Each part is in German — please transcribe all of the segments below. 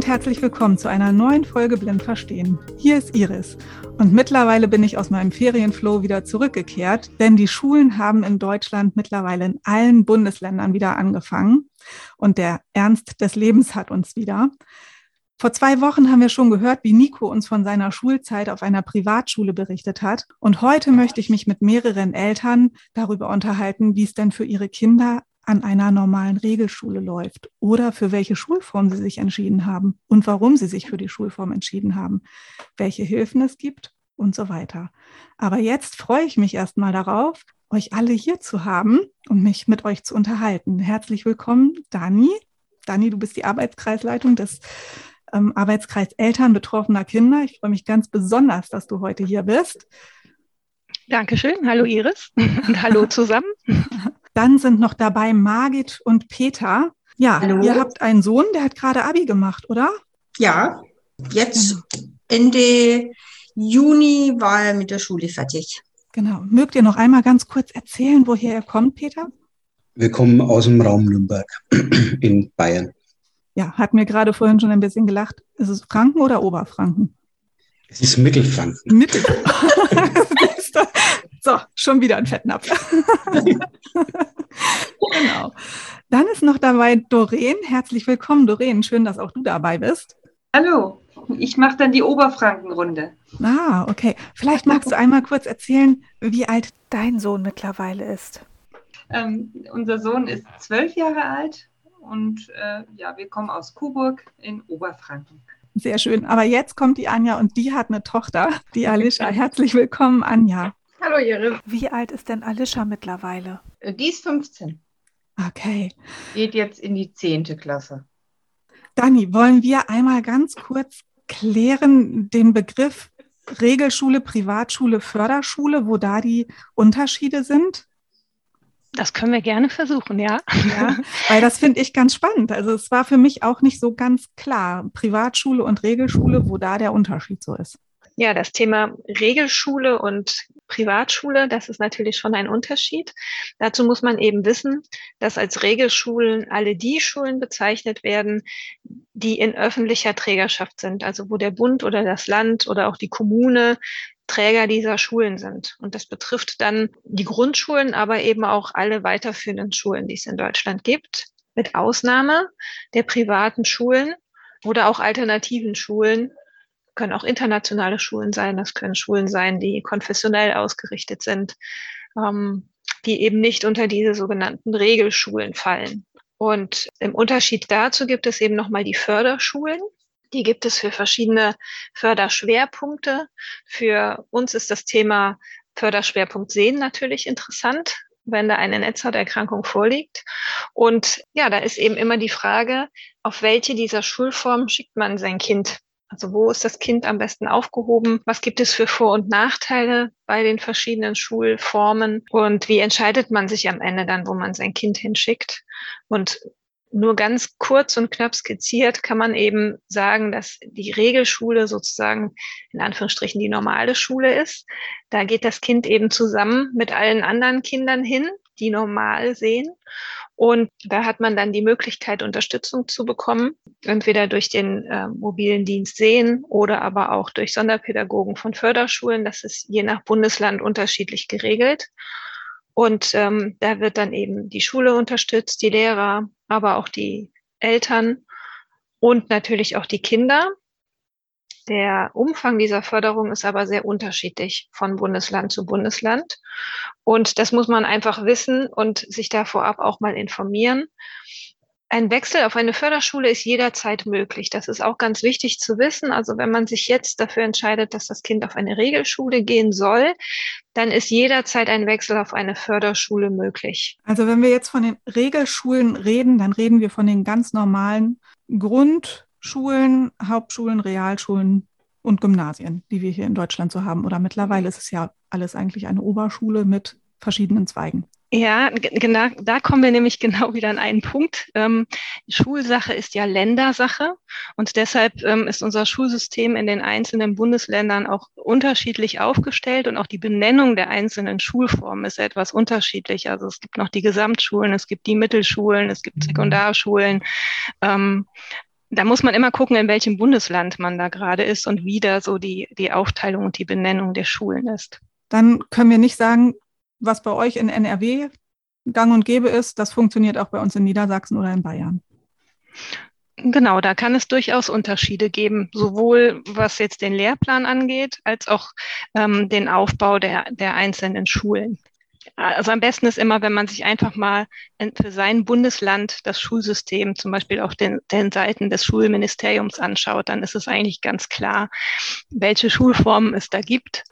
und herzlich willkommen zu einer neuen Folge Blind Verstehen. Hier ist Iris und mittlerweile bin ich aus meinem Ferienflow wieder zurückgekehrt, denn die Schulen haben in Deutschland mittlerweile in allen Bundesländern wieder angefangen und der Ernst des Lebens hat uns wieder. Vor zwei Wochen haben wir schon gehört, wie Nico uns von seiner Schulzeit auf einer Privatschule berichtet hat. Und heute möchte ich mich mit mehreren Eltern darüber unterhalten, wie es denn für ihre Kinder an einer normalen Regelschule läuft oder für welche Schulform sie sich entschieden haben und warum sie sich für die Schulform entschieden haben, welche Hilfen es gibt und so weiter. Aber jetzt freue ich mich erstmal darauf, euch alle hier zu haben und mich mit euch zu unterhalten. Herzlich willkommen, Dani. Dani, du bist die Arbeitskreisleitung des ähm, Arbeitskreis Eltern betroffener Kinder. Ich freue mich ganz besonders, dass du heute hier bist. Dankeschön. Hallo Iris und hallo zusammen. Dann sind noch dabei Margit und Peter. Ja, Hallo. ihr habt einen Sohn, der hat gerade Abi gemacht, oder? Ja, jetzt. Ende Juni war er mit der Schule fertig. Genau. Mögt ihr noch einmal ganz kurz erzählen, woher ihr kommt, Peter? Wir kommen aus dem Raum Nürnberg in Bayern. Ja, hat mir gerade vorhin schon ein bisschen gelacht. Ist es Franken oder Oberfranken? Es ist Mittelfranken. Mittel. so, schon wieder ein Fettnapf. genau. Dann ist noch dabei Doreen. Herzlich willkommen, Doreen. Schön, dass auch du dabei bist. Hallo, ich mache dann die Oberfrankenrunde. Ah, okay. Vielleicht magst du einmal kurz erzählen, wie alt dein Sohn mittlerweile ist. Ähm, unser Sohn ist zwölf Jahre alt und äh, ja, wir kommen aus Coburg in Oberfranken. Sehr schön. Aber jetzt kommt die Anja und die hat eine Tochter, die Alicia. Herzlich willkommen, Anja. Hallo, Iris. Wie alt ist denn Alicia mittlerweile? Äh, die ist 15. Okay. Geht jetzt in die 10. Klasse. Dani, wollen wir einmal ganz kurz klären den Begriff Regelschule, Privatschule, Förderschule, wo da die Unterschiede sind? Das können wir gerne versuchen, ja. Ja, weil das finde ich ganz spannend. Also es war für mich auch nicht so ganz klar, Privatschule und Regelschule, wo da der Unterschied so ist. Ja, das Thema Regelschule und Privatschule, das ist natürlich schon ein Unterschied. Dazu muss man eben wissen, dass als Regelschulen alle die Schulen bezeichnet werden, die in öffentlicher Trägerschaft sind, also wo der Bund oder das Land oder auch die Kommune Träger dieser Schulen sind. Und das betrifft dann die Grundschulen, aber eben auch alle weiterführenden Schulen, die es in Deutschland gibt, mit Ausnahme der privaten Schulen oder auch alternativen Schulen. Können auch internationale Schulen sein, das können Schulen sein, die konfessionell ausgerichtet sind, ähm, die eben nicht unter diese sogenannten Regelschulen fallen. Und im Unterschied dazu gibt es eben nochmal die Förderschulen. Die gibt es für verschiedene Förderschwerpunkte. Für uns ist das Thema Förderschwerpunkt Sehen natürlich interessant, wenn da eine Netzhauterkrankung vorliegt. Und ja, da ist eben immer die Frage, auf welche dieser Schulformen schickt man sein Kind? Also wo ist das Kind am besten aufgehoben? Was gibt es für Vor- und Nachteile bei den verschiedenen Schulformen? Und wie entscheidet man sich am Ende dann, wo man sein Kind hinschickt? Und nur ganz kurz und knapp skizziert kann man eben sagen, dass die Regelschule sozusagen in Anführungsstrichen die normale Schule ist. Da geht das Kind eben zusammen mit allen anderen Kindern hin, die normal sehen. Und da hat man dann die Möglichkeit, Unterstützung zu bekommen, entweder durch den äh, mobilen Dienst sehen oder aber auch durch Sonderpädagogen von Förderschulen. Das ist je nach Bundesland unterschiedlich geregelt. Und ähm, da wird dann eben die Schule unterstützt, die Lehrer, aber auch die Eltern und natürlich auch die Kinder. Der Umfang dieser Förderung ist aber sehr unterschiedlich von Bundesland zu Bundesland. Und das muss man einfach wissen und sich da vorab auch mal informieren. Ein Wechsel auf eine Förderschule ist jederzeit möglich. Das ist auch ganz wichtig zu wissen. Also wenn man sich jetzt dafür entscheidet, dass das Kind auf eine Regelschule gehen soll, dann ist jederzeit ein Wechsel auf eine Förderschule möglich. Also wenn wir jetzt von den Regelschulen reden, dann reden wir von den ganz normalen Grundschulen, Hauptschulen, Realschulen und Gymnasien, die wir hier in Deutschland so haben. Oder mittlerweile ist es ja alles eigentlich eine Oberschule mit verschiedenen Zweigen. Ja, genau, da kommen wir nämlich genau wieder an einen Punkt. Ähm, Schulsache ist ja Ländersache und deshalb ähm, ist unser Schulsystem in den einzelnen Bundesländern auch unterschiedlich aufgestellt und auch die Benennung der einzelnen Schulformen ist etwas unterschiedlich. Also es gibt noch die Gesamtschulen, es gibt die Mittelschulen, es gibt Sekundarschulen. Ähm, Da muss man immer gucken, in welchem Bundesland man da gerade ist und wie da so die, die Aufteilung und die Benennung der Schulen ist. Dann können wir nicht sagen, was bei euch in NRW gang und gäbe ist, das funktioniert auch bei uns in Niedersachsen oder in Bayern. Genau, da kann es durchaus Unterschiede geben, sowohl was jetzt den Lehrplan angeht, als auch ähm, den Aufbau der, der einzelnen Schulen. Also am besten ist immer, wenn man sich einfach mal für sein Bundesland das Schulsystem, zum Beispiel auf den, den Seiten des Schulministeriums anschaut, dann ist es eigentlich ganz klar, welche Schulformen es da gibt.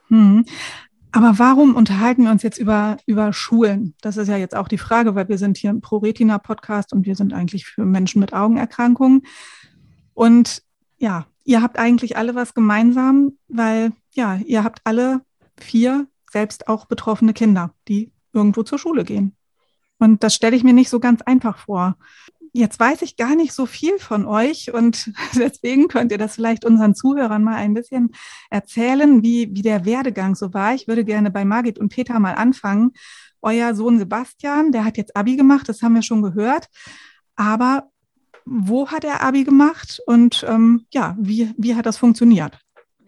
Aber warum unterhalten wir uns jetzt über, über Schulen? Das ist ja jetzt auch die Frage, weil wir sind hier im ProRetina-Podcast und wir sind eigentlich für Menschen mit Augenerkrankungen. Und ja, ihr habt eigentlich alle was gemeinsam, weil ja, ihr habt alle vier selbst auch betroffene Kinder, die irgendwo zur Schule gehen. Und das stelle ich mir nicht so ganz einfach vor. Jetzt weiß ich gar nicht so viel von euch und deswegen könnt ihr das vielleicht unseren Zuhörern mal ein bisschen erzählen, wie, wie der Werdegang so war. Ich würde gerne bei Margit und Peter mal anfangen. Euer Sohn Sebastian, der hat jetzt Abi gemacht, das haben wir schon gehört. Aber wo hat er Abi gemacht und ähm, ja, wie, wie hat das funktioniert?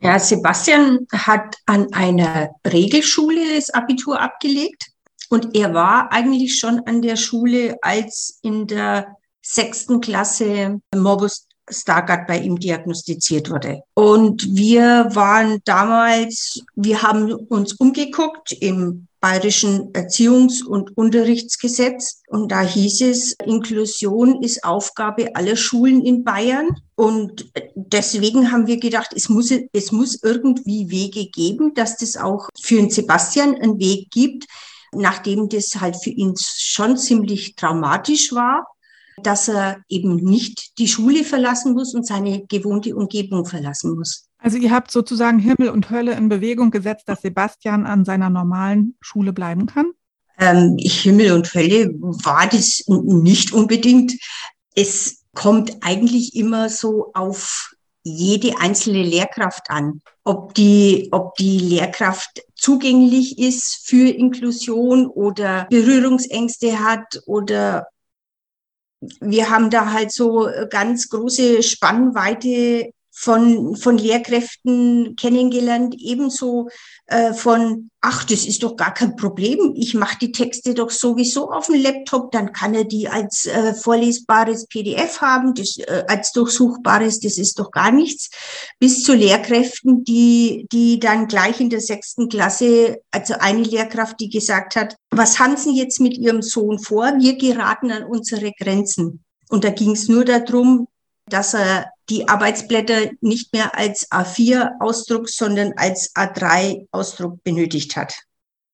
Ja, Sebastian hat an einer Regelschule das Abitur abgelegt und er war eigentlich schon an der Schule, als in der sechsten Klasse Morbus Stargardt bei ihm diagnostiziert wurde. Und wir waren damals, wir haben uns umgeguckt im bayerischen Erziehungs- und Unterrichtsgesetz. Und da hieß es, Inklusion ist Aufgabe aller Schulen in Bayern. Und deswegen haben wir gedacht, es muss, es muss irgendwie Wege geben, dass das auch für den Sebastian einen Weg gibt, nachdem das halt für ihn schon ziemlich traumatisch war dass er eben nicht die Schule verlassen muss und seine gewohnte Umgebung verlassen muss. Also ihr habt sozusagen Himmel und Hölle in Bewegung gesetzt, dass Sebastian an seiner normalen Schule bleiben kann? Ähm, Himmel und Hölle war das nicht unbedingt. Es kommt eigentlich immer so auf jede einzelne Lehrkraft an. Ob die, ob die Lehrkraft zugänglich ist für Inklusion oder Berührungsängste hat oder wir haben da halt so ganz große Spannweite von, von Lehrkräften kennengelernt, ebenso äh, von, ach, das ist doch gar kein Problem, ich mache die Texte doch sowieso auf dem Laptop, dann kann er die als äh, vorlesbares PDF haben, das, äh, als durchsuchbares, das ist doch gar nichts, bis zu Lehrkräften, die, die dann gleich in der sechsten Klasse, also eine Lehrkraft, die gesagt hat, was haben Sie jetzt mit Ihrem Sohn vor? Wir geraten an unsere Grenzen. Und da ging es nur darum, dass er die Arbeitsblätter nicht mehr als A4-Ausdruck, sondern als A3-Ausdruck benötigt hat.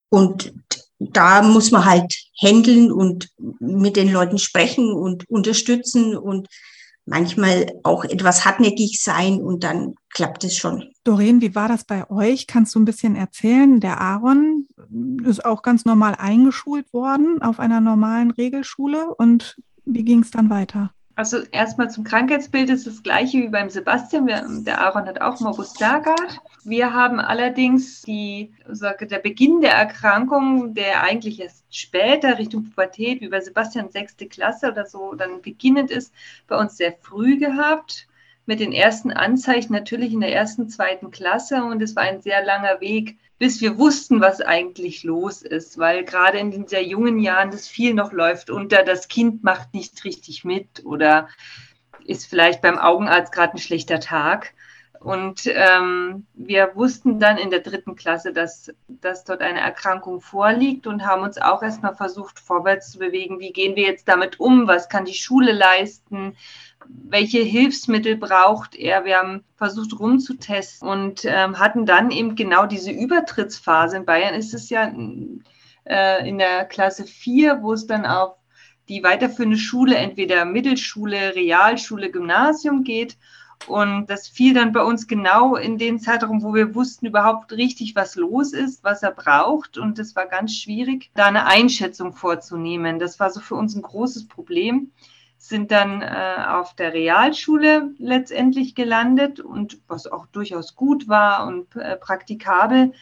Und da muss man halt handeln und mit den Leuten sprechen und unterstützen und manchmal auch etwas hartnäckig sein und dann klappt es schon. Doreen, wie war das bei euch? Kannst du ein bisschen erzählen? Der Aaron ist auch ganz normal eingeschult worden auf einer normalen Regelschule und wie ging es dann weiter? Also erstmal zum Krankheitsbild ist das gleiche wie beim Sebastian. Wir, der Aaron hat auch Morbus Stargardt. Wir haben allerdings die, sage, der Beginn der Erkrankung, der eigentlich erst später Richtung Pubertät, wie bei Sebastian sechste Klasse oder so, dann beginnend ist, bei uns sehr früh gehabt. Mit den ersten Anzeichen natürlich in der ersten, zweiten Klasse. Und es war ein sehr langer Weg, bis wir wussten, was eigentlich los ist, weil gerade in den sehr jungen Jahren das viel noch läuft unter, das Kind macht nicht richtig mit oder ist vielleicht beim Augenarzt gerade ein schlechter Tag. Und ähm, wir wussten dann in der dritten Klasse, dass, dass dort eine Erkrankung vorliegt und haben uns auch erstmal versucht, vorwärts zu bewegen. Wie gehen wir jetzt damit um? Was kann die Schule leisten? Welche Hilfsmittel braucht er. Wir haben versucht rumzutesten und ähm, hatten dann eben genau diese Übertrittsphase. In Bayern ist es ja äh, in der Klasse 4, wo es dann auf die weiterführende Schule, entweder Mittelschule, Realschule, Gymnasium geht. Und das fiel dann bei uns genau in den Zeitraum, wo wir wussten überhaupt richtig, was los ist, was er braucht. Und es war ganz schwierig, da eine Einschätzung vorzunehmen. Das war so für uns ein großes Problem sind dann äh, auf der Realschule letztendlich gelandet und was auch durchaus gut war und äh, praktikabel.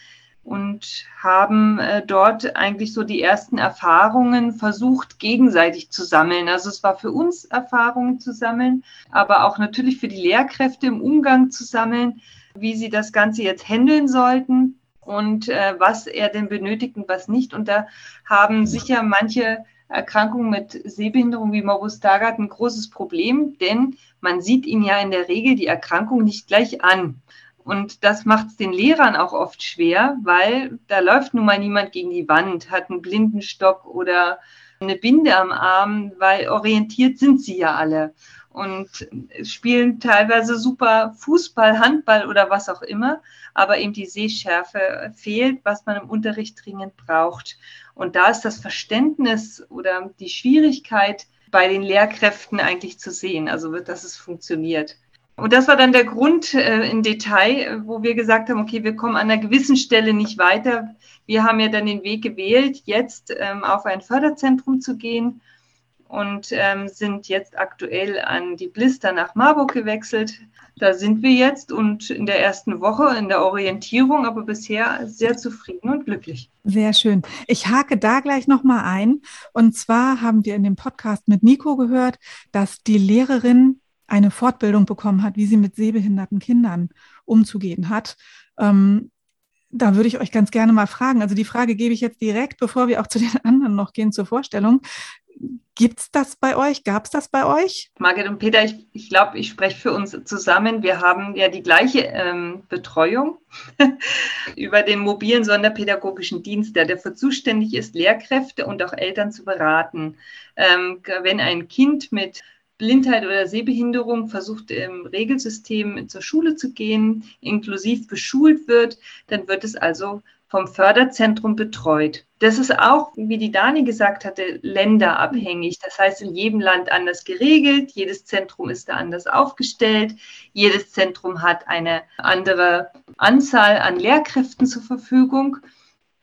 und haben äh, dort eigentlich so die ersten Erfahrungen versucht, gegenseitig zu sammeln. Also es war für uns Erfahrungen zu sammeln, aber auch natürlich für die Lehrkräfte im Umgang zu sammeln, wie sie das Ganze jetzt handeln sollten und äh, was er denn benötigt und was nicht. Und da haben sicher manche Erkrankungen mit Sehbehinderung wie Morbus Stargardt ein großes Problem, denn man sieht ihn ja in der Regel die Erkrankung nicht gleich an. Und das macht es den Lehrern auch oft schwer, weil da läuft nun mal niemand gegen die Wand, hat einen Blindenstock oder eine Binde am Arm, weil orientiert sind sie ja alle und spielen teilweise super Fußball, Handball oder was auch immer, aber eben die Sehschärfe fehlt, was man im Unterricht dringend braucht. Und da ist das Verständnis oder die Schwierigkeit bei den Lehrkräften eigentlich zu sehen, also dass es funktioniert. Und das war dann der Grund äh, im Detail, wo wir gesagt haben, okay, wir kommen an einer gewissen Stelle nicht weiter. Wir haben ja dann den Weg gewählt, jetzt ähm, auf ein Förderzentrum zu gehen und ähm, sind jetzt aktuell an die Blister nach Marburg gewechselt. Da sind wir jetzt und in der ersten Woche in der Orientierung, aber bisher sehr zufrieden und glücklich. Sehr schön. Ich hake da gleich nochmal ein. Und zwar haben wir in dem Podcast mit Nico gehört, dass die Lehrerin eine Fortbildung bekommen hat, wie sie mit sehbehinderten Kindern umzugehen hat. Ähm, da würde ich euch ganz gerne mal fragen. Also die Frage gebe ich jetzt direkt, bevor wir auch zu den anderen noch gehen zur Vorstellung. Gibt es das bei euch? Gab es das bei euch? Margit und Peter, ich, ich glaube, ich spreche für uns zusammen. Wir haben ja die gleiche ähm, Betreuung über den mobilen sonderpädagogischen Dienst, der dafür zuständig ist, Lehrkräfte und auch Eltern zu beraten. Ähm, wenn ein Kind mit Blindheit oder Sehbehinderung versucht im Regelsystem zur Schule zu gehen, inklusiv beschult wird, dann wird es also vom Förderzentrum betreut. Das ist auch, wie die Dani gesagt hatte, länderabhängig. Das heißt, in jedem Land anders geregelt. Jedes Zentrum ist da anders aufgestellt. Jedes Zentrum hat eine andere Anzahl an Lehrkräften zur Verfügung.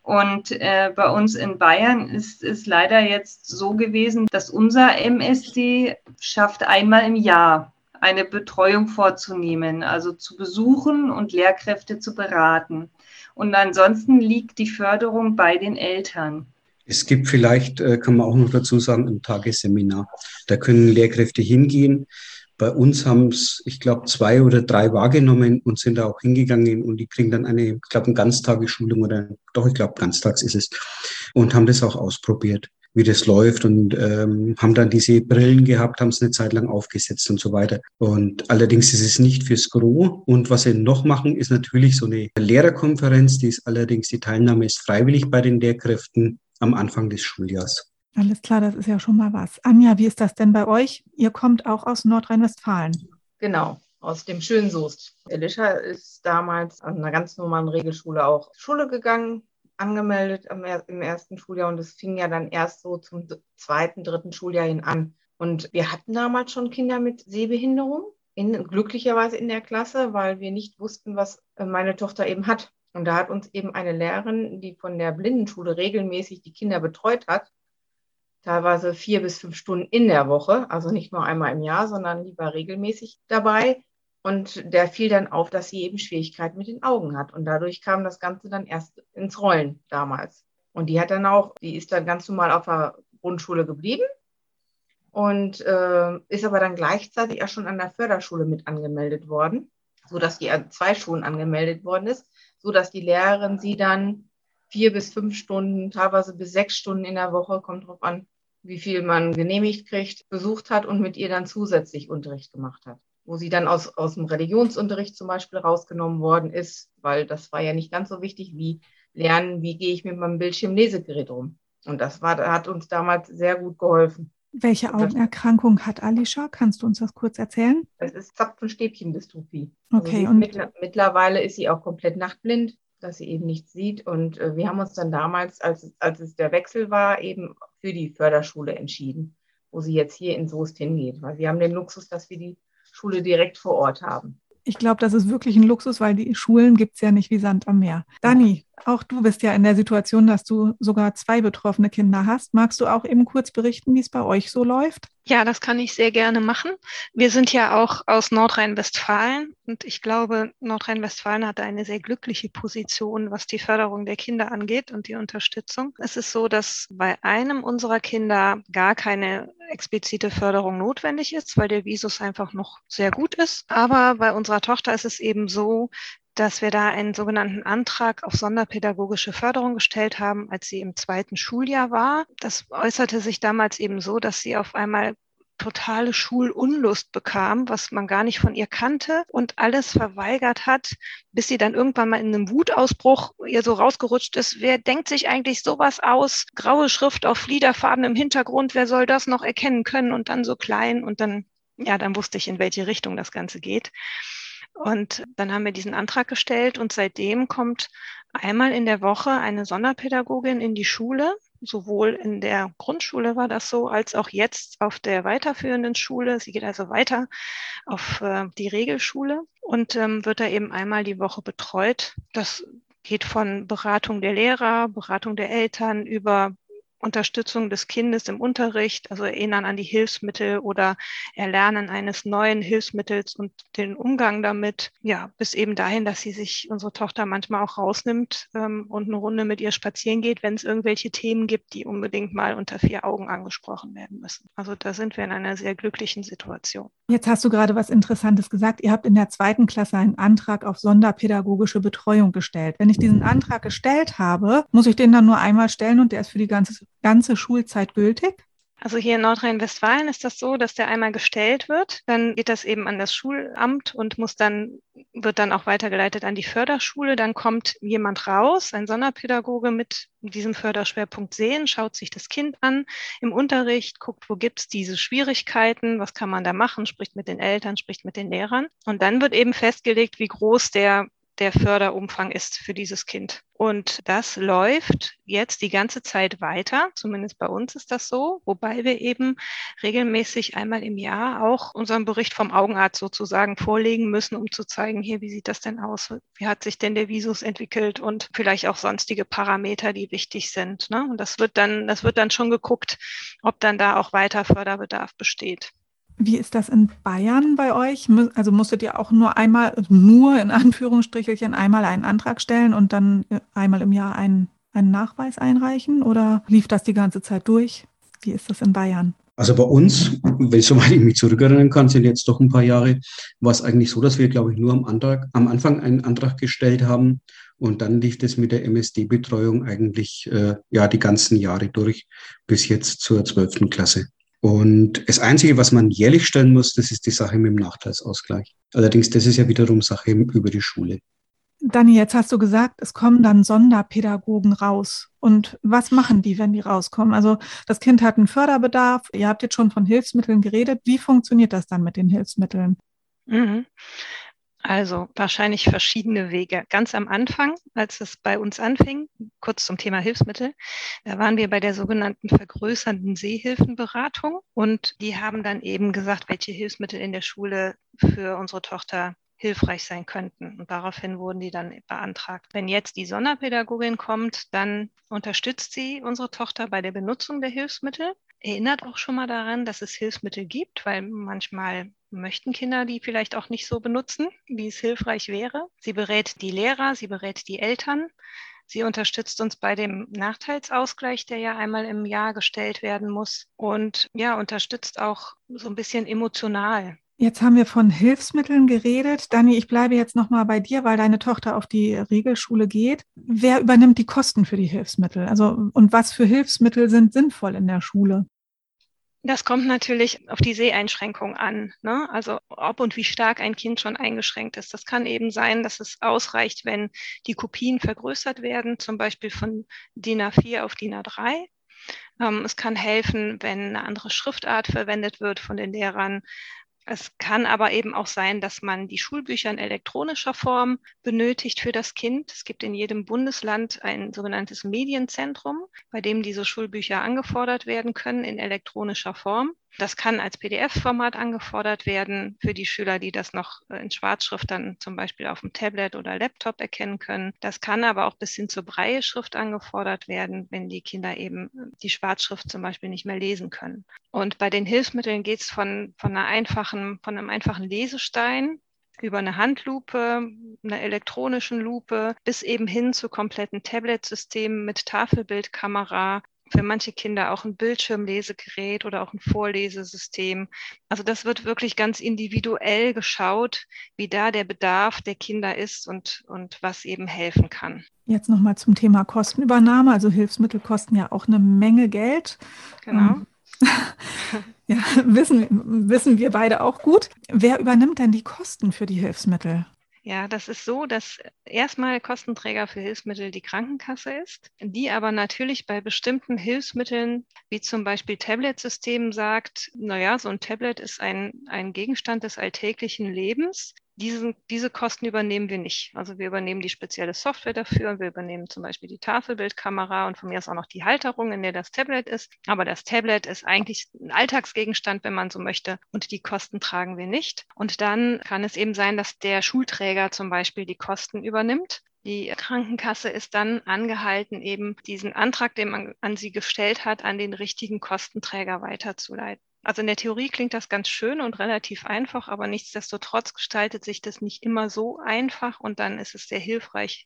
Und äh, bei uns in Bayern ist es leider jetzt so gewesen, dass unser MSD schafft einmal im Jahr eine Betreuung vorzunehmen, also zu besuchen und Lehrkräfte zu beraten. Und ansonsten liegt die Förderung bei den Eltern. Es gibt vielleicht, äh, kann man auch noch dazu sagen, ein Tagesseminar. Da können Lehrkräfte hingehen, bei uns haben es, ich glaube, zwei oder drei wahrgenommen und sind da auch hingegangen und die kriegen dann eine, ich glaube, eine Ganztagesschulung oder doch, ich glaube, ganztags ist es und haben das auch ausprobiert wie das läuft und ähm, haben dann diese Brillen gehabt, haben es eine Zeit lang aufgesetzt und so weiter. Und allerdings ist es nicht fürs Gros. Und was sie noch machen, ist natürlich so eine Lehrerkonferenz, die ist allerdings, die Teilnahme ist freiwillig bei den Lehrkräften am Anfang des Schuljahrs. Alles klar, das ist ja schon mal was. Anja, wie ist das denn bei euch? Ihr kommt auch aus Nordrhein-Westfalen. Genau, aus dem schönen Soest. Elisha ist damals an einer ganz normalen Regelschule auch Schule gegangen, angemeldet im ersten Schuljahr und es fing ja dann erst so zum zweiten, dritten Schuljahr hin an. Und wir hatten damals schon Kinder mit Sehbehinderung, in, glücklicherweise in der Klasse, weil wir nicht wussten, was äh, meine Tochter eben hat. Und da hat uns eben eine Lehrerin, die von der Blindenschule regelmäßig die Kinder betreut hat, teilweise vier bis fünf Stunden in der Woche, also nicht nur einmal im Jahr, sondern lieber regelmäßig dabei. Und der fiel dann auf, dass sie eben Schwierigkeiten mit den Augen hat. Und dadurch kam das Ganze dann erst ins Rollen damals. Und die hat dann auch, die ist dann ganz normal auf der Grundschule geblieben und äh, ist aber dann gleichzeitig auch schon an der Förderschule mit angemeldet worden, sodass die an zwei Schulen angemeldet worden ist, sodass die Lehrerin sie dann vier bis fünf Stunden, teilweise bis sechs Stunden in der Woche, kommt drauf an, wie viel man genehmigt kriegt, besucht hat und mit ihr dann zusätzlich Unterricht gemacht hat. Wo sie dann aus, aus dem Religionsunterricht zum Beispiel rausgenommen worden ist, weil das war ja nicht ganz so wichtig wie lernen, wie gehe ich mit meinem Bildschirmlesegerät um. Und das war, hat uns damals sehr gut geholfen. Welche Augenerkrankung hat Alicia? Kannst du uns das kurz erzählen? Es ist Zapfenstäbchendystrophie. Okay. Also und mittlerweile ist sie auch komplett nachtblind dass sie eben nichts sieht. Und äh, wir haben uns dann damals, als, als es der Wechsel war, eben für die Förderschule entschieden, wo sie jetzt hier in Soest hingeht. Weil wir haben den Luxus, dass wir die Schule direkt vor Ort haben. Ich glaube, das ist wirklich ein Luxus, weil die Schulen gibt es ja nicht wie Sand am Meer. Dani, auch du bist ja in der Situation, dass du sogar zwei betroffene Kinder hast. Magst du auch eben kurz berichten, wie es bei euch so läuft? Ja, das kann ich sehr gerne machen. Wir sind ja auch aus Nordrhein-Westfalen und ich glaube, Nordrhein-Westfalen hat eine sehr glückliche Position, was die Förderung der Kinder angeht und die Unterstützung. Es ist so, dass bei einem unserer Kinder gar keine explizite Förderung notwendig ist, weil der Visus einfach noch sehr gut ist. Aber bei unserer Tochter ist es eben so, dass wir da einen sogenannten Antrag auf sonderpädagogische Förderung gestellt haben, als sie im zweiten Schuljahr war. Das äußerte sich damals eben so, dass sie auf einmal totale Schulunlust bekam, was man gar nicht von ihr kannte und alles verweigert hat, bis sie dann irgendwann mal in einem Wutausbruch ihr so rausgerutscht ist. Wer denkt sich eigentlich sowas aus? Graue Schrift auf Fliederfarben im Hintergrund, wer soll das noch erkennen können? Und dann so klein und dann, ja, dann wusste ich, in welche Richtung das Ganze geht. Und dann haben wir diesen Antrag gestellt und seitdem kommt einmal in der Woche eine Sonderpädagogin in die Schule. Sowohl in der Grundschule war das so, als auch jetzt auf der weiterführenden Schule. Sie geht also weiter auf äh, die Regelschule und ähm, wird da eben einmal die Woche betreut. Das geht von Beratung der Lehrer, Beratung der Eltern über Unterstützung des Kindes im Unterricht, also Erinnern an die Hilfsmittel oder Erlernen eines neuen Hilfsmittels und den Umgang damit, ja, bis eben dahin, dass sie sich unsere Tochter manchmal auch rausnimmt ähm, und eine Runde mit ihr spazieren geht, wenn es irgendwelche Themen gibt, die unbedingt mal unter vier Augen angesprochen werden müssen. Also da sind wir in einer sehr glücklichen Situation. Jetzt hast du gerade was Interessantes gesagt. Ihr habt in der zweiten Klasse einen Antrag auf sonderpädagogische Betreuung gestellt. Wenn ich diesen Antrag gestellt habe, muss ich den dann nur einmal stellen und der ist für die ganze ganze Schulzeit gültig? Also hier in Nordrhein-Westfalen ist das so, dass der einmal gestellt wird, dann geht das eben an das Schulamt und muss dann, wird dann auch weitergeleitet an die Förderschule. Dann kommt jemand raus, ein Sonderpädagoge mit diesem Förderschwerpunkt sehen, schaut sich das Kind an im Unterricht, guckt, wo gibt's diese Schwierigkeiten, was kann man da machen, spricht mit den Eltern, spricht mit den Lehrern. Und dann wird eben festgelegt, wie groß der der Förderumfang ist für dieses Kind. Und das läuft jetzt die ganze Zeit weiter. Zumindest bei uns ist das so, wobei wir eben regelmäßig einmal im Jahr auch unseren Bericht vom Augenarzt sozusagen vorlegen müssen, um zu zeigen, hier, wie sieht das denn aus? Wie hat sich denn der Visus entwickelt und vielleicht auch sonstige Parameter, die wichtig sind. Ne? Und das wird dann, das wird dann schon geguckt, ob dann da auch weiter Förderbedarf besteht. Wie ist das in Bayern bei euch? Also musstet ihr auch nur einmal, nur in Anführungsstrichelchen, einmal einen Antrag stellen und dann äh, einmal im Jahr einen, einen Nachweis einreichen? Oder lief das die ganze Zeit durch? Wie ist das in Bayern? Also bei uns, wenn soweit ich mich zurückerinnern kann, sind jetzt doch ein paar Jahre, war es eigentlich so, dass wir, glaube ich, nur am, Antrag, am Anfang einen Antrag gestellt haben und dann lief das mit der MSD-Betreuung eigentlich äh, ja die ganzen Jahre durch bis jetzt zur zwölften Klasse. Und das Einzige, was man jährlich stellen muss, das ist die Sache mit dem Nachteilsausgleich. Allerdings, das ist ja wiederum Sache über die Schule. Dani, jetzt hast du gesagt, es kommen dann Sonderpädagogen raus. Und was machen die, wenn die rauskommen? Also das Kind hat einen Förderbedarf. Ihr habt jetzt schon von Hilfsmitteln geredet. Wie funktioniert das dann mit den Hilfsmitteln? Mhm. Also wahrscheinlich verschiedene Wege. Ganz am Anfang, als es bei uns anfing, kurz zum Thema Hilfsmittel, da waren wir bei der sogenannten vergrößernden Sehhilfenberatung und die haben dann eben gesagt, welche Hilfsmittel in der Schule für unsere Tochter hilfreich sein könnten. Und daraufhin wurden die dann beantragt. Wenn jetzt die Sonderpädagogin kommt, dann unterstützt sie unsere Tochter bei der Benutzung der Hilfsmittel, erinnert auch schon mal daran, dass es Hilfsmittel gibt, weil manchmal möchten Kinder die vielleicht auch nicht so benutzen, wie es hilfreich wäre. Sie berät die Lehrer, sie berät die Eltern. Sie unterstützt uns bei dem Nachteilsausgleich, der ja einmal im Jahr gestellt werden muss und ja, unterstützt auch so ein bisschen emotional. Jetzt haben wir von Hilfsmitteln geredet. Dani, ich bleibe jetzt nochmal bei dir, weil deine Tochter auf die Regelschule geht. Wer übernimmt die Kosten für die Hilfsmittel? Also, und was für Hilfsmittel sind sinnvoll in der Schule? Das kommt natürlich auf die Seheinschränkung an. Ne? Also ob und wie stark ein Kind schon eingeschränkt ist. Das kann eben sein, dass es ausreicht, wenn die Kopien vergrößert werden, zum Beispiel von DIN A4 auf DIN A3. Ähm, es kann helfen, wenn eine andere Schriftart verwendet wird von den Lehrern. Es kann aber eben auch sein, dass man die Schulbücher in elektronischer Form benötigt für das Kind. Es gibt in jedem Bundesland ein sogenanntes Medienzentrum, bei dem diese Schulbücher angefordert werden können in elektronischer Form. Das kann als PDF-Format angefordert werden für die Schüler, die das noch äh, in Schwarzschrift dann zum Beispiel auf dem Tablet oder Laptop erkennen können. Das kann aber auch bis hin zur Breie-Schrift angefordert werden, wenn die Kinder eben äh, die Schwarzschrift zum Beispiel nicht mehr lesen können. Und bei den Hilfsmitteln geht es von, von, von einem einfachen Lesestein über eine Handlupe, einer elektronischen Lupe bis eben hin zu kompletten Tablet-Systemen mit Tafelbildkamera, für manche Kinder auch ein Bildschirmlesegerät oder auch ein Vorlesesystem. Also das wird wirklich ganz individuell geschaut, wie da der Bedarf der Kinder ist und, und was eben helfen kann. Jetzt nochmal zum Thema Kostenübernahme. Also Hilfsmittel kosten ja auch eine Menge Geld. Genau. Ähm, ja, wissen, wissen wir beide auch gut. Wer übernimmt denn die Kosten für die Hilfsmittel? Ja, das ist so, dass erstmal Kostenträger für Hilfsmittel die Krankenkasse ist, die aber natürlich bei bestimmten Hilfsmitteln, wie zum Beispiel Tablet-Systemen, sagt, naja, so ein Tablet ist ein, ein Gegenstand des alltäglichen Lebens diesen, diese Kosten übernehmen wir nicht. Also wir übernehmen die spezielle Software dafür. Wir übernehmen zum Beispiel die Tafelbildkamera und von mir aus auch noch die Halterung, in der das Tablet ist. Aber das Tablet ist eigentlich ein Alltagsgegenstand, wenn man so möchte. Und die Kosten tragen wir nicht. Und dann kann es eben sein, dass der Schulträger zum Beispiel die Kosten übernimmt. Die Krankenkasse ist dann angehalten, eben diesen Antrag, den man an sie gestellt hat, an den richtigen Kostenträger weiterzuleiten. Also in der Theorie klingt das ganz schön und relativ einfach, aber nichtsdestotrotz gestaltet sich das nicht immer so einfach und dann ist es sehr hilfreich,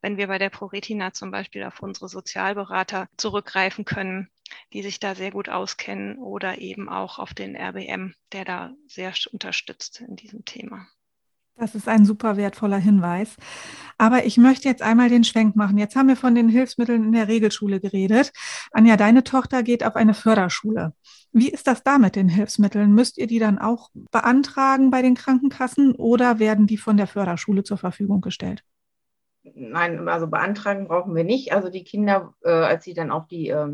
wenn wir bei der ProRetina zum Beispiel auf unsere Sozialberater zurückgreifen können, die sich da sehr gut auskennen oder eben auch auf den RBM, der da sehr unterstützt in diesem Thema. Das ist ein super wertvoller Hinweis. Aber ich möchte jetzt einmal den Schwenk machen. Jetzt haben wir von den Hilfsmitteln in der Regelschule geredet. Anja, deine Tochter geht auf eine Förderschule. Wie ist das da mit den Hilfsmitteln? Müsst ihr die dann auch beantragen bei den Krankenkassen oder werden die von der Förderschule zur Verfügung gestellt? Nein, also beantragen brauchen wir nicht. Also die Kinder, äh, als sie dann auf die äh,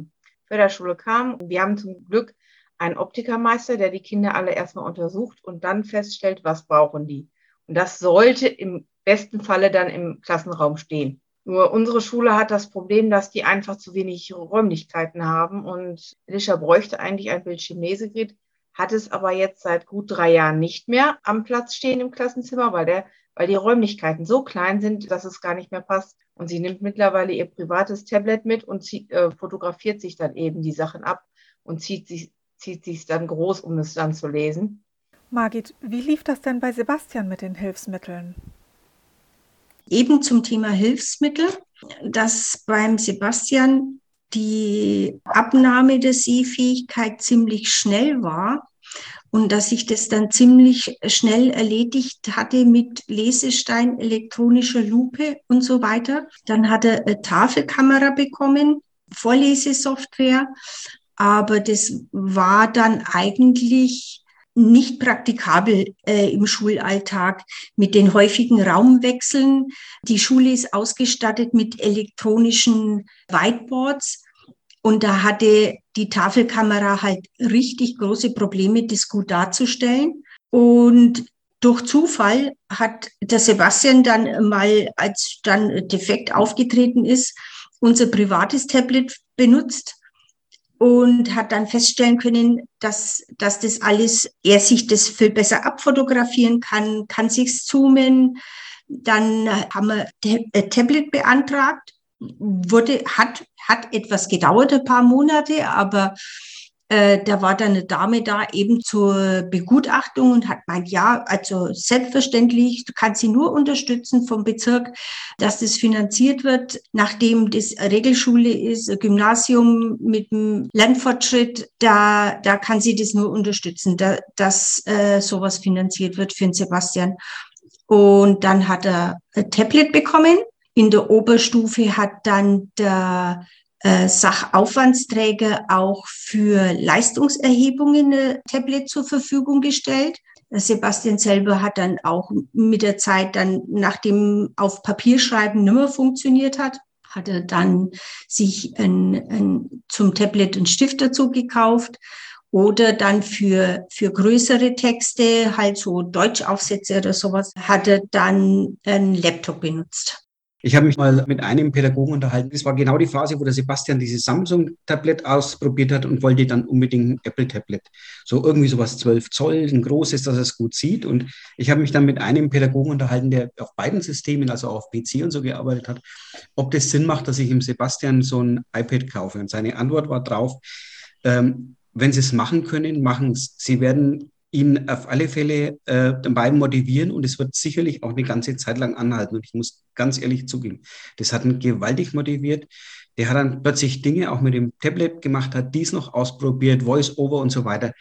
Förderschule kamen, wir haben zum Glück einen Optikermeister, der die Kinder alle erstmal untersucht und dann feststellt, was brauchen die. Und das sollte im besten Falle dann im Klassenraum stehen. Nur unsere Schule hat das Problem, dass die einfach zu wenig Räumlichkeiten haben und Elisha bräuchte eigentlich ein Bildschirmlesegerät, hat es aber jetzt seit gut drei Jahren nicht mehr am Platz stehen im Klassenzimmer, weil der, weil die Räumlichkeiten so klein sind, dass es gar nicht mehr passt. Und sie nimmt mittlerweile ihr privates Tablet mit und zieht, äh, fotografiert sich dann eben die Sachen ab und zieht sich zieht sich dann groß, um es dann zu lesen. Margit, wie lief das denn bei Sebastian mit den Hilfsmitteln? Eben zum Thema Hilfsmittel, dass beim Sebastian die Abnahme der Sehfähigkeit ziemlich schnell war und dass ich das dann ziemlich schnell erledigt hatte mit Lesestein, elektronischer Lupe und so weiter. Dann hat er eine Tafelkamera bekommen, Vorlesesoftware, aber das war dann eigentlich nicht praktikabel äh, im Schulalltag mit den häufigen Raumwechseln. Die Schule ist ausgestattet mit elektronischen Whiteboards und da hatte die Tafelkamera halt richtig große Probleme, das gut darzustellen. Und durch Zufall hat der Sebastian dann mal, als dann defekt aufgetreten ist, unser privates Tablet benutzt und hat dann feststellen können, dass, dass das alles, er sich das viel besser abfotografieren kann, kann sich zoomen. Dann haben wir äh, Tablet beantragt, wurde, hat, hat etwas gedauert, ein paar Monate, aber äh, da war dann eine Dame da eben zur Begutachtung und hat meint, ja, also selbstverständlich, du kannst sie nur unterstützen vom Bezirk, dass das finanziert wird, nachdem das Regelschule ist, Gymnasium mit dem Lernfortschritt, da, da kann sie das nur unterstützen, da, dass äh, sowas finanziert wird für den Sebastian. Und dann hat er ein Tablet bekommen. In der Oberstufe hat dann der Sachaufwandsträger auch für Leistungserhebungen eine Tablet zur Verfügung gestellt. Sebastian selber hat dann auch mit der Zeit dann, nachdem auf Papierschreiben nimmer funktioniert hat, hat er dann sich ein, ein, zum Tablet einen Stift dazu gekauft oder dann für, für größere Texte, halt so Deutschaufsätze oder sowas, hat er dann einen Laptop benutzt. Ich habe mich mal mit einem Pädagogen unterhalten. Das war genau die Phase, wo der Sebastian dieses Samsung-Tablet ausprobiert hat und wollte dann unbedingt ein Apple-Tablet. So irgendwie sowas 12 Zoll, ein großes, dass er es gut sieht. Und ich habe mich dann mit einem Pädagogen unterhalten, der auf beiden Systemen, also auf PC und so gearbeitet hat, ob das Sinn macht, dass ich ihm Sebastian so ein iPad kaufe. Und seine Antwort war drauf, ähm, wenn Sie es machen können, machen es. Sie werden ihn auf alle Fälle äh, dabei motivieren und es wird sicherlich auch eine ganze Zeit lang anhalten. Und ich muss ganz ehrlich zugeben, das hat ihn gewaltig motiviert. Der hat dann plötzlich Dinge auch mit dem Tablet gemacht, hat dies noch ausprobiert, Voice-Over und so weiter.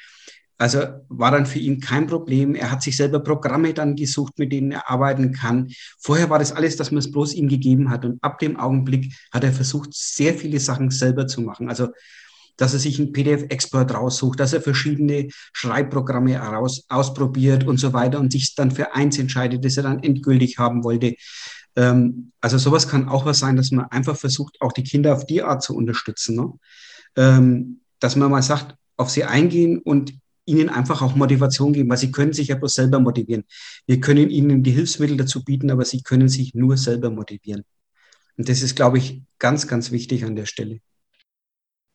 Also war dann für ihn kein Problem. Er hat sich selber Programme dann gesucht, mit denen er arbeiten kann. Vorher war das alles, dass man es bloß ihm gegeben hat. Und ab dem Augenblick hat er versucht, sehr viele Sachen selber zu machen. Also dass er sich einen PDF-Expert raussucht, dass er verschiedene Schreibprogramme heraus, ausprobiert und so weiter und sich dann für eins entscheidet, das er dann endgültig haben wollte. Ähm, also sowas kann auch was sein, dass man einfach versucht, auch die Kinder auf die Art zu unterstützen. Ne? Ähm, dass man mal sagt, auf sie eingehen und ihnen einfach auch Motivation geben, weil sie können sich ja bloß selber motivieren. Wir können ihnen die Hilfsmittel dazu bieten, aber sie können sich nur selber motivieren. Und das ist, glaube ich, ganz, ganz wichtig an der Stelle.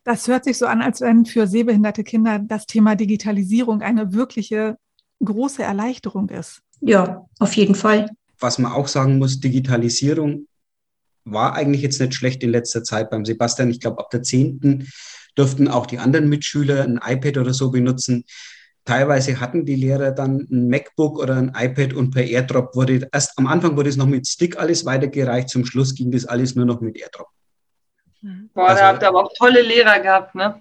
Das hört sich so an, als wenn für sehbehinderte Kinder das Thema Digitalisierung eine wirkliche große Erleichterung ist. Ja, auf jeden Fall. Was man auch sagen muss, Digitalisierung war eigentlich jetzt nicht schlecht in letzter Zeit beim Sebastian. Ich glaube, ab der 10. durften auch die anderen Mitschüler ein iPad oder so benutzen. Teilweise hatten die Lehrer dann ein MacBook oder ein iPad und per AirDrop wurde erst am Anfang wurde es noch mit Stick alles weitergereicht, zum Schluss ging das alles nur noch mit AirDrop. Boah, also, da habt ihr aber auch tolle Lehrer gehabt, ne?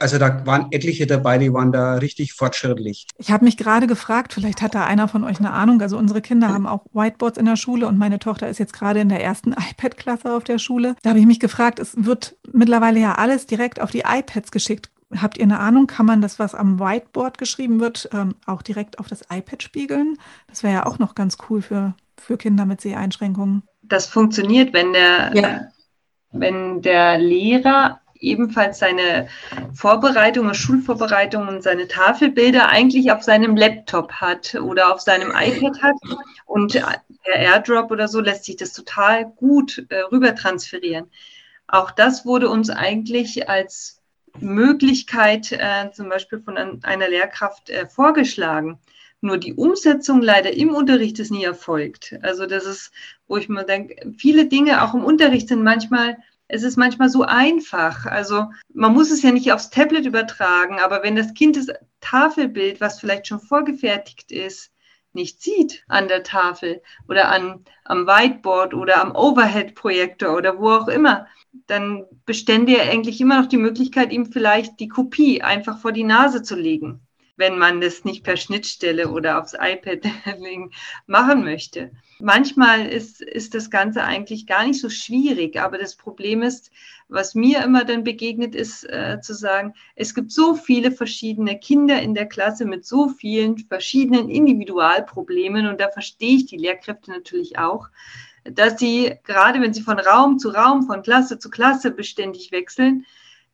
Also da waren etliche dabei, die waren da richtig fortschrittlich. Ich habe mich gerade gefragt, vielleicht hat da einer von euch eine Ahnung. Also unsere Kinder haben auch Whiteboards in der Schule und meine Tochter ist jetzt gerade in der ersten iPad-Klasse auf der Schule. Da habe ich mich gefragt, es wird mittlerweile ja alles direkt auf die iPads geschickt. Habt ihr eine Ahnung, kann man das, was am Whiteboard geschrieben wird, ähm, auch direkt auf das iPad spiegeln? Das wäre ja auch noch ganz cool für, für Kinder mit Seheinschränkungen. Das funktioniert, wenn der ja wenn der Lehrer ebenfalls seine Vorbereitungen, Schulvorbereitungen seine Tafelbilder eigentlich auf seinem Laptop hat oder auf seinem iPad hat und per AirDrop oder so lässt sich das total gut äh, rüber transferieren. Auch das wurde uns eigentlich als Möglichkeit äh, zum Beispiel von einer Lehrkraft äh, vorgeschlagen. Nur die Umsetzung leider im Unterricht ist nie erfolgt. Also das ist, wo ich mir denke, viele Dinge auch im Unterricht sind manchmal, es ist manchmal so einfach. Also man muss es ja nicht aufs Tablet übertragen, aber wenn das Kind das Tafelbild, was vielleicht schon vorgefertigt ist, nicht sieht an der Tafel oder an, am Whiteboard oder am Overhead-Projektor oder wo auch immer, dann bestände ja eigentlich immer noch die Möglichkeit, ihm vielleicht die Kopie einfach vor die Nase zu legen wenn man das nicht per Schnittstelle oder aufs iPad machen möchte. Manchmal ist, ist das Ganze eigentlich gar nicht so schwierig, aber das Problem ist, was mir immer dann begegnet ist, äh, zu sagen, es gibt so viele verschiedene Kinder in der Klasse mit so vielen verschiedenen Individualproblemen und da verstehe ich die Lehrkräfte natürlich auch, dass sie, gerade wenn sie von Raum zu Raum, von Klasse zu Klasse beständig wechseln,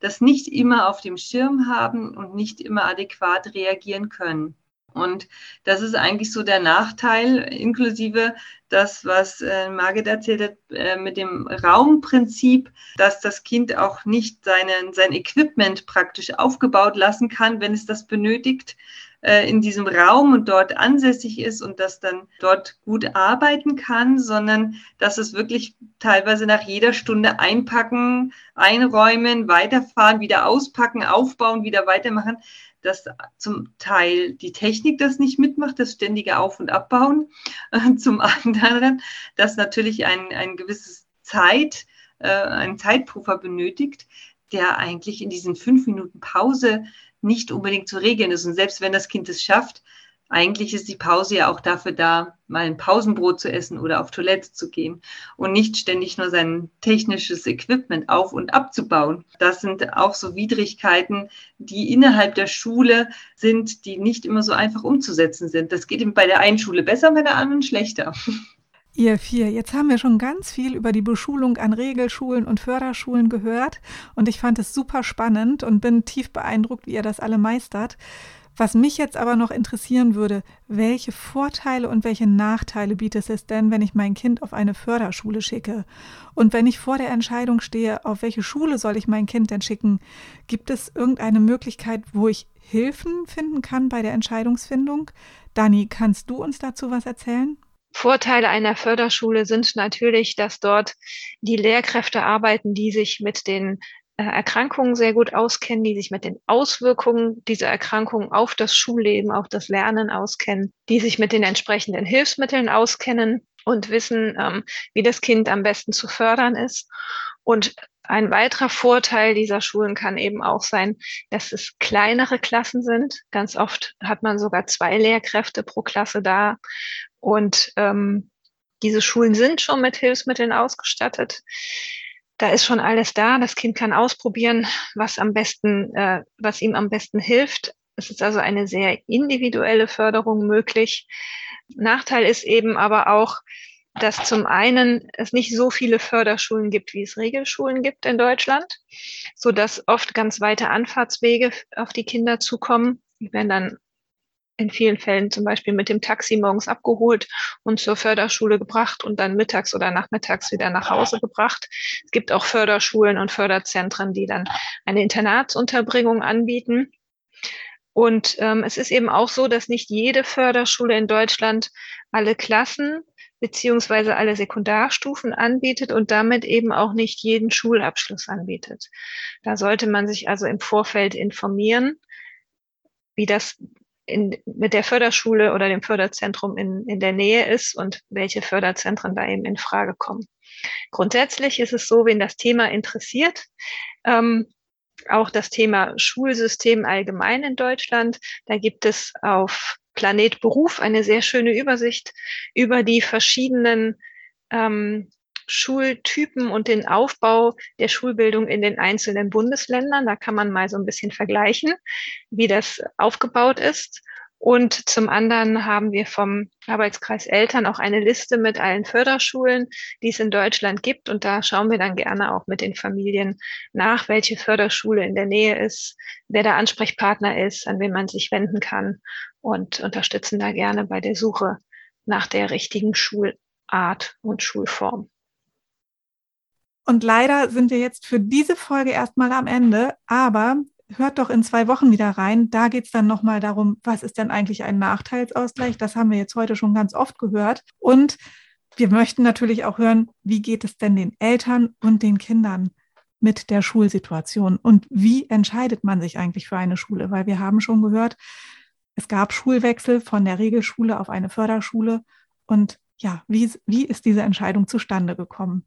das nicht immer auf dem Schirm haben und nicht immer adäquat reagieren können. Und das ist eigentlich so der Nachteil, inklusive das, was äh, Margit erzählt hat, äh, mit dem Raumprinzip, dass das Kind auch nicht seinen, sein Equipment praktisch aufgebaut lassen kann, wenn es das benötigt, äh, in diesem Raum und dort ansässig ist und das dann dort gut arbeiten kann, sondern dass es wirklich teilweise nach jeder Stunde einpacken, einräumen, weiterfahren, wieder auspacken, aufbauen, wieder weitermachen, dass zum Teil die Technik das nicht mitmacht, das ständige Auf- und Abbauen, zum anderen, dass natürlich ein, ein gewisses Zeit, äh, ein Zeitpuffer benötigt, der eigentlich in diesen fünf Minuten Pause nicht unbedingt zu regeln ist. Und selbst wenn das Kind es schafft, eigentlich ist die Pause ja auch dafür da, mal ein Pausenbrot zu essen oder auf Toilette zu gehen und nicht ständig nur sein technisches Equipment auf und abzubauen. Das sind auch so Widrigkeiten, die innerhalb der Schule sind, die nicht immer so einfach umzusetzen sind. Das geht bei der einen Schule besser, bei der anderen schlechter. Ihr vier, jetzt haben wir schon ganz viel über die Beschulung an Regelschulen und Förderschulen gehört und ich fand es super spannend und bin tief beeindruckt, wie ihr das alle meistert. Was mich jetzt aber noch interessieren würde, welche Vorteile und welche Nachteile bietet es denn, wenn ich mein Kind auf eine Förderschule schicke? Und wenn ich vor der Entscheidung stehe, auf welche Schule soll ich mein Kind denn schicken, gibt es irgendeine Möglichkeit, wo ich Hilfen finden kann bei der Entscheidungsfindung? Dani, kannst du uns dazu was erzählen? Vorteile einer Förderschule sind natürlich, dass dort die Lehrkräfte arbeiten, die sich mit den äh, Erkrankungen sehr gut auskennen, die sich mit den Auswirkungen dieser Erkrankungen auf das Schulleben, auf das Lernen auskennen, die sich mit den entsprechenden Hilfsmitteln auskennen und wissen, ähm, wie das Kind am besten zu fördern ist. Und ein weiterer Vorteil dieser Schulen kann eben auch sein, dass es kleinere Klassen sind. Ganz oft hat man sogar zwei Lehrkräfte pro Klasse da. Und ähm, diese Schulen sind schon mit Hilfsmitteln ausgestattet. Da ist schon alles da. Das Kind kann ausprobieren, was am besten, äh, was ihm am besten hilft. Es ist also eine sehr individuelle Förderung möglich. Nachteil ist eben aber auch, dass zum einen es nicht so viele Förderschulen gibt, wie es Regelschulen gibt in Deutschland, so dass oft ganz weite Anfahrtswege auf die Kinder zukommen. Die werden dann in vielen Fällen zum Beispiel mit dem Taxi morgens abgeholt und zur Förderschule gebracht und dann mittags oder nachmittags wieder nach Hause gebracht. Es gibt auch Förderschulen und Förderzentren, die dann eine Internatsunterbringung anbieten. Und ähm, es ist eben auch so, dass nicht jede Förderschule in Deutschland alle Klassen beziehungsweise alle Sekundarstufen anbietet und damit eben auch nicht jeden Schulabschluss anbietet. Da sollte man sich also im Vorfeld informieren, wie das in, mit der Förderschule oder dem Förderzentrum in, in der Nähe ist und welche Förderzentren da eben in Frage kommen. Grundsätzlich ist es so, wen das Thema interessiert, ähm, auch das Thema Schulsystem allgemein in Deutschland. Da gibt es auf Planet Beruf eine sehr schöne Übersicht über die verschiedenen ähm, Schultypen und den Aufbau der Schulbildung in den einzelnen Bundesländern. Da kann man mal so ein bisschen vergleichen, wie das aufgebaut ist. Und zum anderen haben wir vom Arbeitskreis Eltern auch eine Liste mit allen Förderschulen, die es in Deutschland gibt. Und da schauen wir dann gerne auch mit den Familien nach, welche Förderschule in der Nähe ist, wer der Ansprechpartner ist, an wen man sich wenden kann und unterstützen da gerne bei der Suche nach der richtigen Schulart und Schulform. Und leider sind wir jetzt für diese Folge erstmal am Ende, aber hört doch in zwei Wochen wieder rein. Da geht es dann nochmal darum, was ist denn eigentlich ein Nachteilsausgleich? Das haben wir jetzt heute schon ganz oft gehört. Und wir möchten natürlich auch hören, wie geht es denn den Eltern und den Kindern mit der Schulsituation und wie entscheidet man sich eigentlich für eine Schule? Weil wir haben schon gehört, es gab Schulwechsel von der Regelschule auf eine Förderschule. Und ja, wie, wie ist diese Entscheidung zustande gekommen?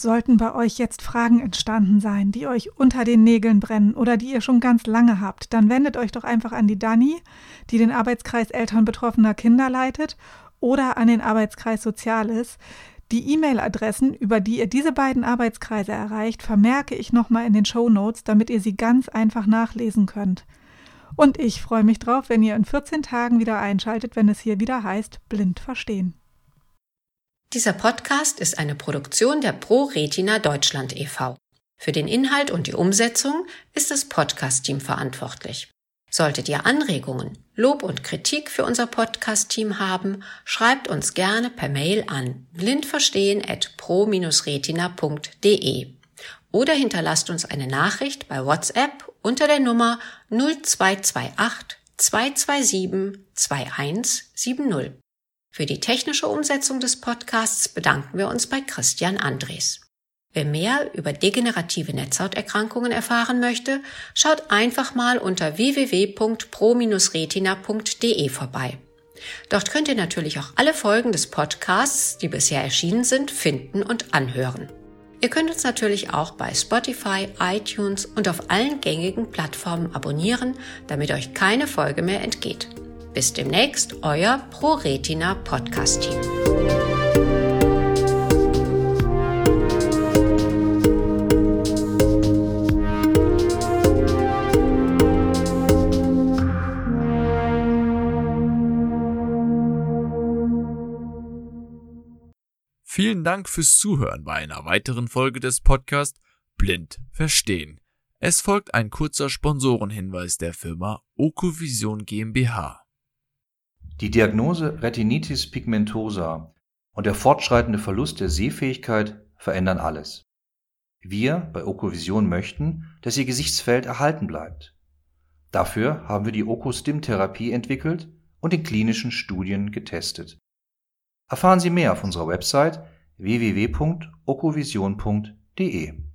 Sollten bei euch jetzt Fragen entstanden sein, die euch unter den Nägeln brennen oder die ihr schon ganz lange habt, dann wendet euch doch einfach an die Dani, die den Arbeitskreis Eltern betroffener Kinder leitet, oder an den Arbeitskreis Soziales. Die E-Mail-Adressen, über die ihr diese beiden Arbeitskreise erreicht, vermerke ich nochmal in den Show Notes, damit ihr sie ganz einfach nachlesen könnt. Und ich freue mich drauf, wenn ihr in 14 Tagen wieder einschaltet, wenn es hier wieder heißt Blind verstehen. Dieser Podcast ist eine Produktion der Pro Retina Deutschland e.V. Für den Inhalt und die Umsetzung ist das Podcast-Team verantwortlich. Solltet ihr Anregungen, Lob und Kritik für unser Podcast-Team haben, schreibt uns gerne per Mail an blindverstehen@pro-retina.de oder hinterlasst uns eine Nachricht bei WhatsApp unter der Nummer 0228 227 2170. Für die technische Umsetzung des Podcasts bedanken wir uns bei Christian Andres. Wer mehr über degenerative Netzhauterkrankungen erfahren möchte, schaut einfach mal unter www.pro-retina.de vorbei. Dort könnt ihr natürlich auch alle Folgen des Podcasts, die bisher erschienen sind, finden und anhören. Ihr könnt uns natürlich auch bei Spotify, iTunes und auf allen gängigen Plattformen abonnieren, damit euch keine Folge mehr entgeht. Bis demnächst, euer ProRetina Podcast Team. Vielen Dank fürs Zuhören bei einer weiteren Folge des Podcasts Blind Verstehen. Es folgt ein kurzer Sponsorenhinweis der Firma Okovision GmbH. Die Diagnose Retinitis pigmentosa und der fortschreitende Verlust der Sehfähigkeit verändern alles. Wir bei Okovision möchten, dass Ihr Gesichtsfeld erhalten bleibt. Dafür haben wir die Okostim-Therapie entwickelt und in klinischen Studien getestet. Erfahren Sie mehr auf unserer Website www.okovision.de